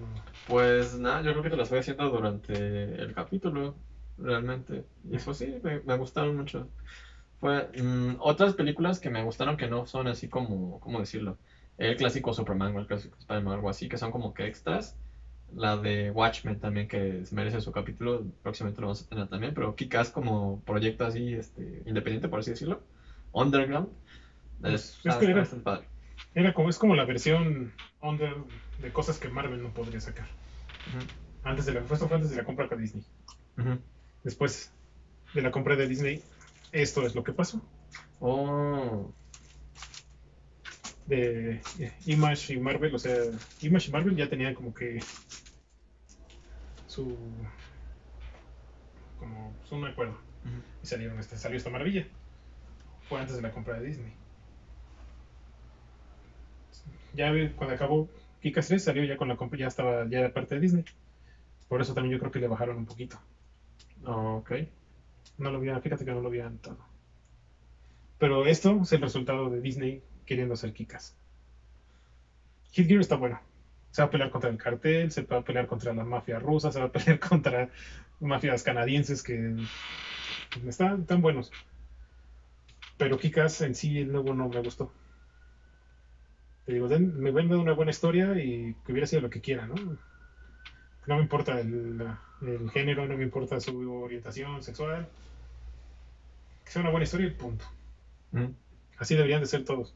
Pues nada, yo creo que te las voy haciendo durante el capítulo, realmente. Y pues sí, me, me gustaron mucho. Fue, mm, otras películas que me gustaron que no son así como, ¿cómo decirlo? El clásico Superman o el clásico Spider-Man o algo así, que son como que extras. La de Watchmen también, que merece su capítulo, próximamente lo vamos a tener también, pero Kick-Ass como proyecto así, este, independiente, por así decirlo. Underground. Está- es que era- bastante padre. Era como, es como la versión under de cosas que Marvel no podría sacar. Antes de la, esto fue antes de la compra con Disney. Después de la compra de Disney, esto es lo que pasó. Oh, de Image y Marvel, o sea, Image y Marvel ya tenían como que su como pues, un acuerdo y salieron este, salió esta maravilla. Fue antes de la compra de Disney. Ya cuando acabó Kikas 3 salió ya con la compra, ya estaba ya era parte de Disney. Por eso también yo creo que le bajaron un poquito. ok. No lo había, fíjate que no lo había notado. Pero esto es el resultado de Disney queriendo hacer Kikas. Hit Gear está bueno. Se va a pelear contra el cartel, se va a pelear contra la mafia rusa, se va a pelear [LAUGHS] contra mafias canadienses que están tan buenos. Pero Kikas en sí, el nuevo no me gustó. Te digo, den- me venden una buena historia y que hubiera sido lo que quiera, ¿no? No me importa el, el género, no me importa su orientación sexual. Que sea una buena historia y punto. Ujú. Así deberían de ser todos.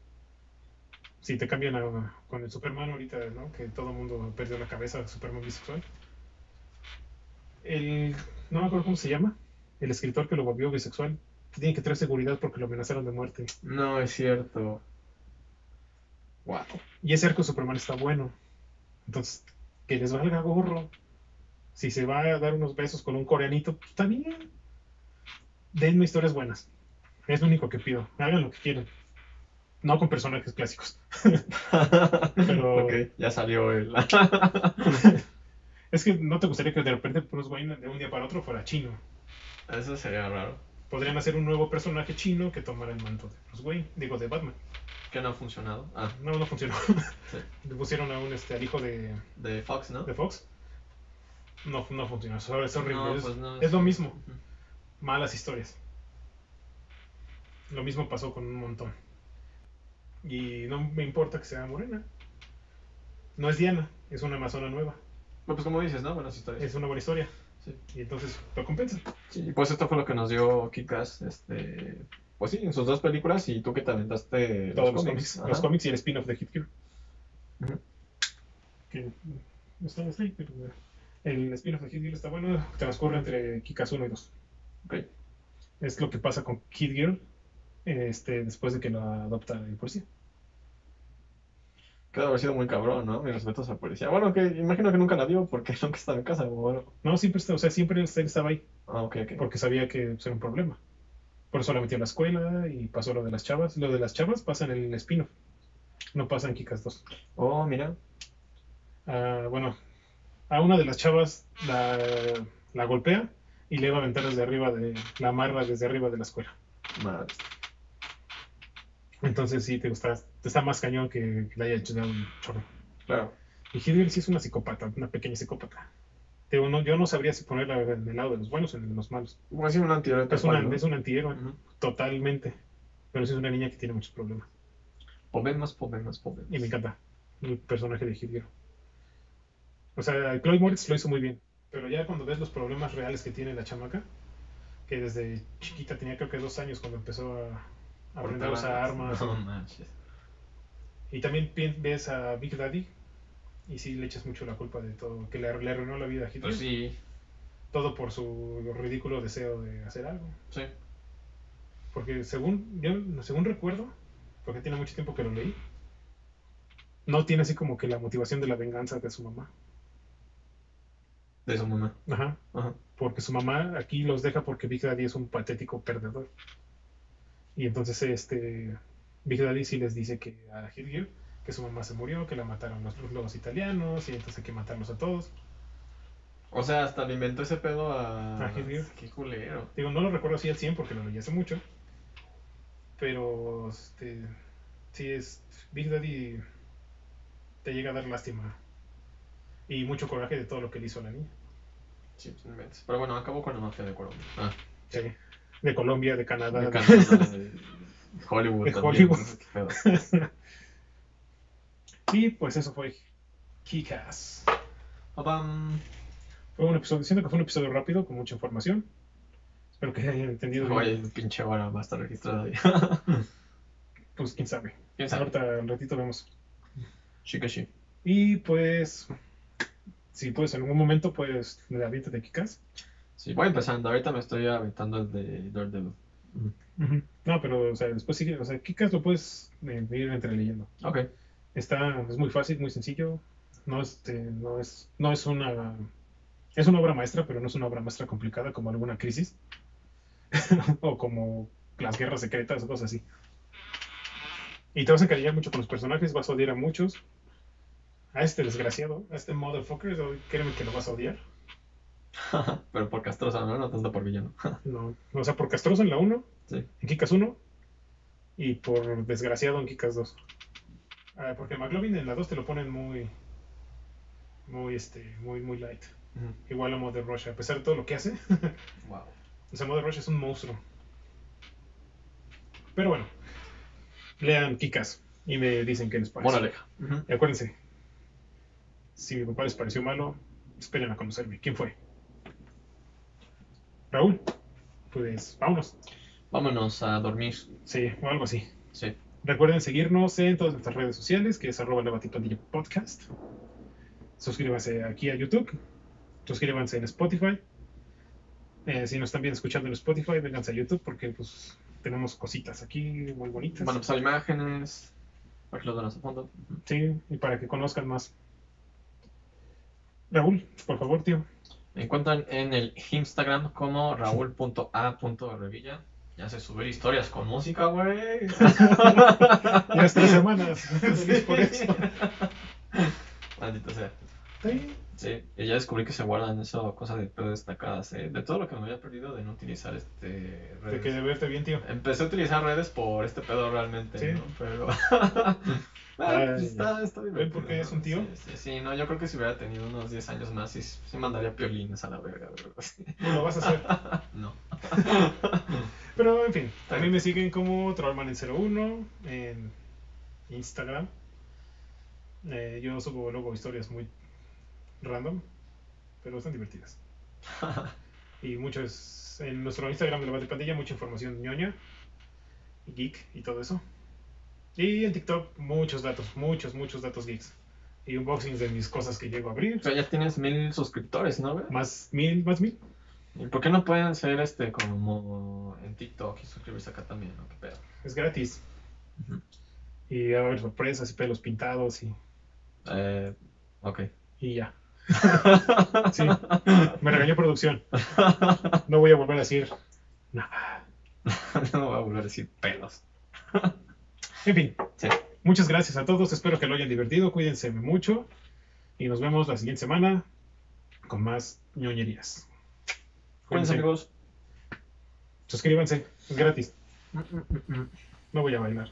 Si te cambian a- con el Superman ahorita, ¿no? Que todo el mundo perdió la cabeza, Superman bisexual. El, no me acuerdo cómo se llama, el escritor que lo volvió bisexual, tiene que traer seguridad porque lo amenazaron de muerte. No es cierto. Wow. Y ese arco Superman está bueno. Entonces, que les valga gorro. Si se va a dar unos besos con un coreanito, pues, está bien. Denme historias buenas. Es lo único que pido. Hagan lo que quieran. No con personajes clásicos. [LAUGHS] Pero- ya salió el. Es que no te gustaría que de repente Bruce Wayne de un día para otro fuera chino. Eso sería raro. Podrían hacer un nuevo personaje chino que tomara el manto de Bruce Wayne. Digo, de Batman. Que no ha funcionado. Ah, No, no funcionó. sí. Le pusieron a un este, al hijo de, De Fox, ¿no? de Fox. No, no funcionó. Es horrible. No, pues no, es lo mismo. Malas historias. Lo mismo pasó con un montón. Y no me importa que sea morena. No es Diana, es una amazona nueva. Bueno, Pues como dices, ¿no? Buenas historias. Es una buena historia. Sí. Y entonces lo compensa. Sí, pues esto fue lo que nos dio Kikas, este, pues sí, en sus dos películas y tú que te aventaste Todos los cómics. Los cómics y el spin-off de Hit Gear. Ujú. Que no está así, pero el spin-off de Hit Gear está bueno. Transcurre entre Kikas 1 y 2. Ok. Es lo que pasa con Kid Girl este, después de que lo adopta el policía. Debe haber sido muy cabrón, ¿no? Mis respetos al policía. Bueno, que imagino que nunca la vio porque [LAUGHS] nunca estaba en casa, bueno. No, siempre o sea, siempre él estaba ahí. Ah, ok, ok. porque sabía que pues, era un problema. Por eso la metí a la escuela y pasó lo de las chavas. Lo de las chavas pasa en el spin-off, no pasa en Kikas 2. Oh, mira. Ah, bueno, a una de las chavas la, la golpea y le va a aventar desde arriba de la amarra desde arriba de la escuela. Madre. Entonces sí, te gusta, te está más cañón que, que le haya hecho un chorro. Claro. Y Hitler sí es una psicópata, una pequeña psicópata. Digo, no- yo no sabría si ponerla en el lado de los buenos o de los malos. Bueno, sí, un antihéroe. Es, una, ¿no? es un antihéroe, totalmente. Pero sí es una niña que tiene muchos problemas. Problemas, problemas, problemas. Y me encanta el personaje de Hitler. O sea, Chloe Moritz lo hizo muy bien. Pero ya cuando ves los problemas reales que tiene la chamaca, que desde chiquita tenía creo que dos años cuando empezó a aprender a usar armas. No manches. Y también ves a Big Daddy y sí le echas mucho la culpa de todo, que le, le arruinó la vida a Hitler. Pues sí, Todo por su ridículo deseo de hacer algo. sí. Porque según, yo, según recuerdo, porque tiene mucho tiempo que lo leí, no tiene así como que la motivación de la venganza de su mamá. De su mamá. Ajá. Ajá. Porque su mamá aquí los deja porque Big Daddy es un patético perdedor. Y entonces este Big Daddy sí les dice que a Hitler que su mamá se murió, que la mataron los, los italianos y entonces hay que matarlos a todos. O sea, hasta le inventó ese pedo a. A Hitler. Qué culero. Digo, no lo recuerdo así al 100 porque lo leí hace mucho. Pero, este, sí es, Big Daddy te llega a dar lástima. Y mucho coraje de todo lo que le hizo a la niña. Sí, pues. Pero bueno, acabó con la mafia de Colombia. Ah, Sí. De Colombia, de Canadá. de de- Canadá, de Hollywood. De también, Hollywood. no. [LAUGHS] Y pues eso fue Kikas. Fue un episodio, siento que fue un episodio rápido, con mucha información. Espero que hayan entendido. bien. Oye, el pinche vara va a estar registrado ahí. [LAUGHS] Pues quién sabe. ¿Quién sabe? Ahorita al ratito vemos. Chica, sí. Y pues, si puedes en algún momento, pues, la de Kikas. Sí, voy empezando. Ahorita me estoy aventando el de Daredevil. No, pero, o sea, después sigue, o sea, Kikas lo puedes eh, ir entre leyendo. Ok. Está, es muy fácil, muy sencillo. No es, eh, no es, no es una, es una obra maestra, pero no es una obra maestra complicada como alguna crisis. [LAUGHS] o como las guerras secretas o cosas así. Y te vas a encariñar mucho con los personajes, vas a odiar a muchos. A este desgraciado, a este motherfucker, créeme que lo vas a odiar. [LAUGHS] Pero por castrosa, ¿no? No tanto por villano. [LAUGHS] No, o sea, por castroso en la 1, Sí. en Kikas 1 y por desgraciado en Kikas 2. Ah, porque McLovin en la 2 te lo ponen muy muy este muy muy light. Igual a Mother Rush, a pesar de todo lo que hace, [LAUGHS] Wow. o sea, Mother Rush es un monstruo. Pero bueno, lean Kikas y me dicen qué les parece. Moraleja. Y acuérdense, si mi papá les pareció malo, esperen a conocerme. ¿Quién fue? Raúl. Pues vámonos. Vámonos a dormir. Sí, o algo así. Sí. Recuerden seguirnos en todas nuestras redes sociales, que es arroba la Batipandilla podcast. Suscríbanse aquí a YouTube. Suscríbanse en Spotify. Eh, si nos están bien escuchando en Spotify, vénganse a YouTube porque pues tenemos cositas aquí muy bonitas. Van a pasar imágenes. Para que vean a fondo. Sí, y para que conozcan más. Raúl, por favor, tío. Me encuentran en el Instagram como raúl.a.revilla. Ya sé subir historias con música, güey. [LAUGHS] Ya [LAUGHS] es tres semanas. Feliz por eso. Sea. Sí. Sí, y ya descubrí que se guardan eso, cosas de pedo destacadas. eh, De todo lo que me había perdido de no utilizar este De redes. que de verte bien, tío. Empecé a utilizar redes por este pedo realmente, Sí. ¿no? Pero. [LAUGHS] Ah, pues está, está divertido. por qué es un tío? Sí, sí, sí, no, yo creo que si hubiera tenido unos 10 años más, sí, sí mandaría piolines a la verga. No lo vas a hacer. [LAUGHS] No. [LAUGHS] Pero en fin, también me siguen como Trollman en 01 en Instagram. Eh, yo subo luego historias muy random, pero están divertidas. [LAUGHS] Y muchos en nuestro Instagram de la Batipandilla, mucha información ñoña, y geek y todo eso. Y en TikTok, muchos datos, muchos, muchos datos geeks. Y unboxings de mis cosas que llego a abrir. O sea, ya tienes mil suscriptores, ¿no, güey? Más mil, más mil. ¿Y por qué no pueden ser este como en TikTok y suscribirse acá también, ¿no? ¿Qué pedo? Es gratis. Y va a haber sorpresas y pelos pintados y, Eh, ok. y ya. [LAUGHS] Sí, me regañó producción. No voy a volver a decir nada. [LAUGHS] no voy a volver a decir pelos. En fin, Sí. muchas gracias a todos. Espero que lo hayan divertido. Cuídense mucho. Y nos vemos la siguiente semana con más ñoñerías. Cuídense, amigos. Suscríbanse, es gratis. No voy a bailar.